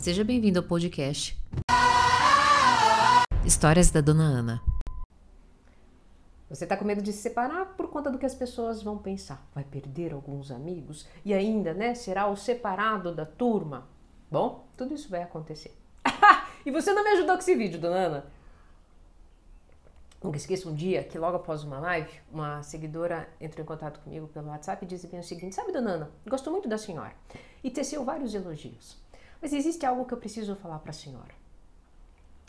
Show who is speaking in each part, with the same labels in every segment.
Speaker 1: Seja bem-vindo ao podcast Histórias da Dona Ana.
Speaker 2: Você está com medo de se separar por conta do que as pessoas vão pensar. Vai perder alguns amigos e ainda, né, será o separado da turma. Bom, tudo isso vai acontecer. e você não me ajudou com esse vídeo, Dona Ana. Nunca esqueça um dia que logo após uma live, uma seguidora entrou em contato comigo pelo WhatsApp e disse bem o seguinte: Sabe, dona Ana, gosto muito da senhora. E teceu vários elogios. Mas existe algo que eu preciso falar para a senhora.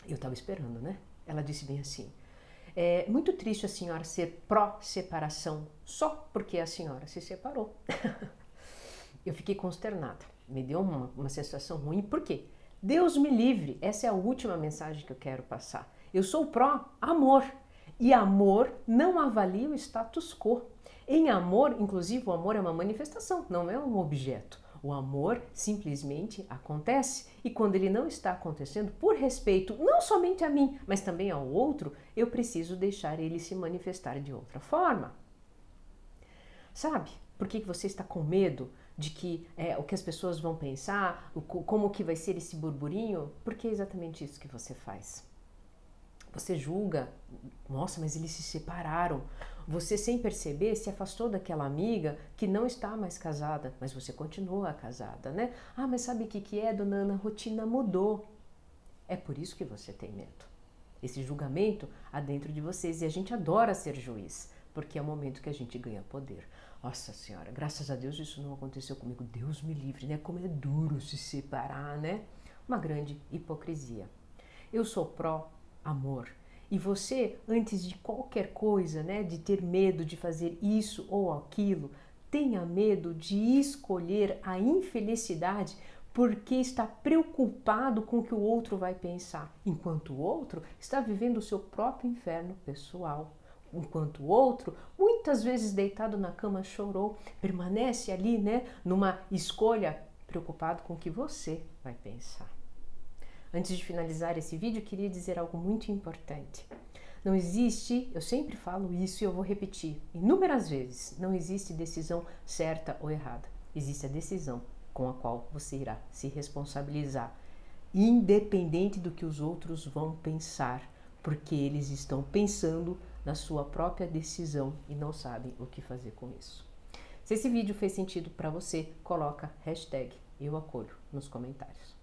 Speaker 2: Eu estava esperando, né? Ela disse bem assim: É muito triste a senhora ser pró-separação só porque a senhora se separou. eu fiquei consternada. Me deu uma, uma sensação ruim. Por quê? Deus me livre. Essa é a última mensagem que eu quero passar. Eu sou pró-amor. E amor não avalia o status quo. Em amor, inclusive, o amor é uma manifestação, não é um objeto. O amor simplesmente acontece e quando ele não está acontecendo, por respeito não somente a mim, mas também ao outro, eu preciso deixar ele se manifestar de outra forma. Sabe por que você está com medo de que é, o que as pessoas vão pensar, o, como que vai ser esse burburinho? Porque é exatamente isso que você faz. Você julga, nossa, mas eles se separaram. Você, sem perceber, se afastou daquela amiga que não está mais casada, mas você continua casada, né? Ah, mas sabe o que, que é, dona Ana? A rotina mudou. É por isso que você tem medo. Esse julgamento há dentro de vocês e a gente adora ser juiz, porque é o momento que a gente ganha poder. Nossa Senhora, graças a Deus isso não aconteceu comigo. Deus me livre, né? Como é duro se separar, né? Uma grande hipocrisia. Eu sou pró amor. E você, antes de qualquer coisa, né, de ter medo de fazer isso ou aquilo, tenha medo de escolher a infelicidade porque está preocupado com o que o outro vai pensar, enquanto o outro está vivendo o seu próprio inferno pessoal. Enquanto o outro, muitas vezes deitado na cama, chorou, permanece ali, né, numa escolha preocupado com o que você vai pensar. Antes de finalizar esse vídeo, queria dizer algo muito importante. Não existe, eu sempre falo isso e eu vou repetir inúmeras vezes: não existe decisão certa ou errada. Existe a decisão com a qual você irá se responsabilizar, independente do que os outros vão pensar, porque eles estão pensando na sua própria decisão e não sabem o que fazer com isso. Se esse vídeo fez sentido para você, coloca hashtag eu acolho nos comentários.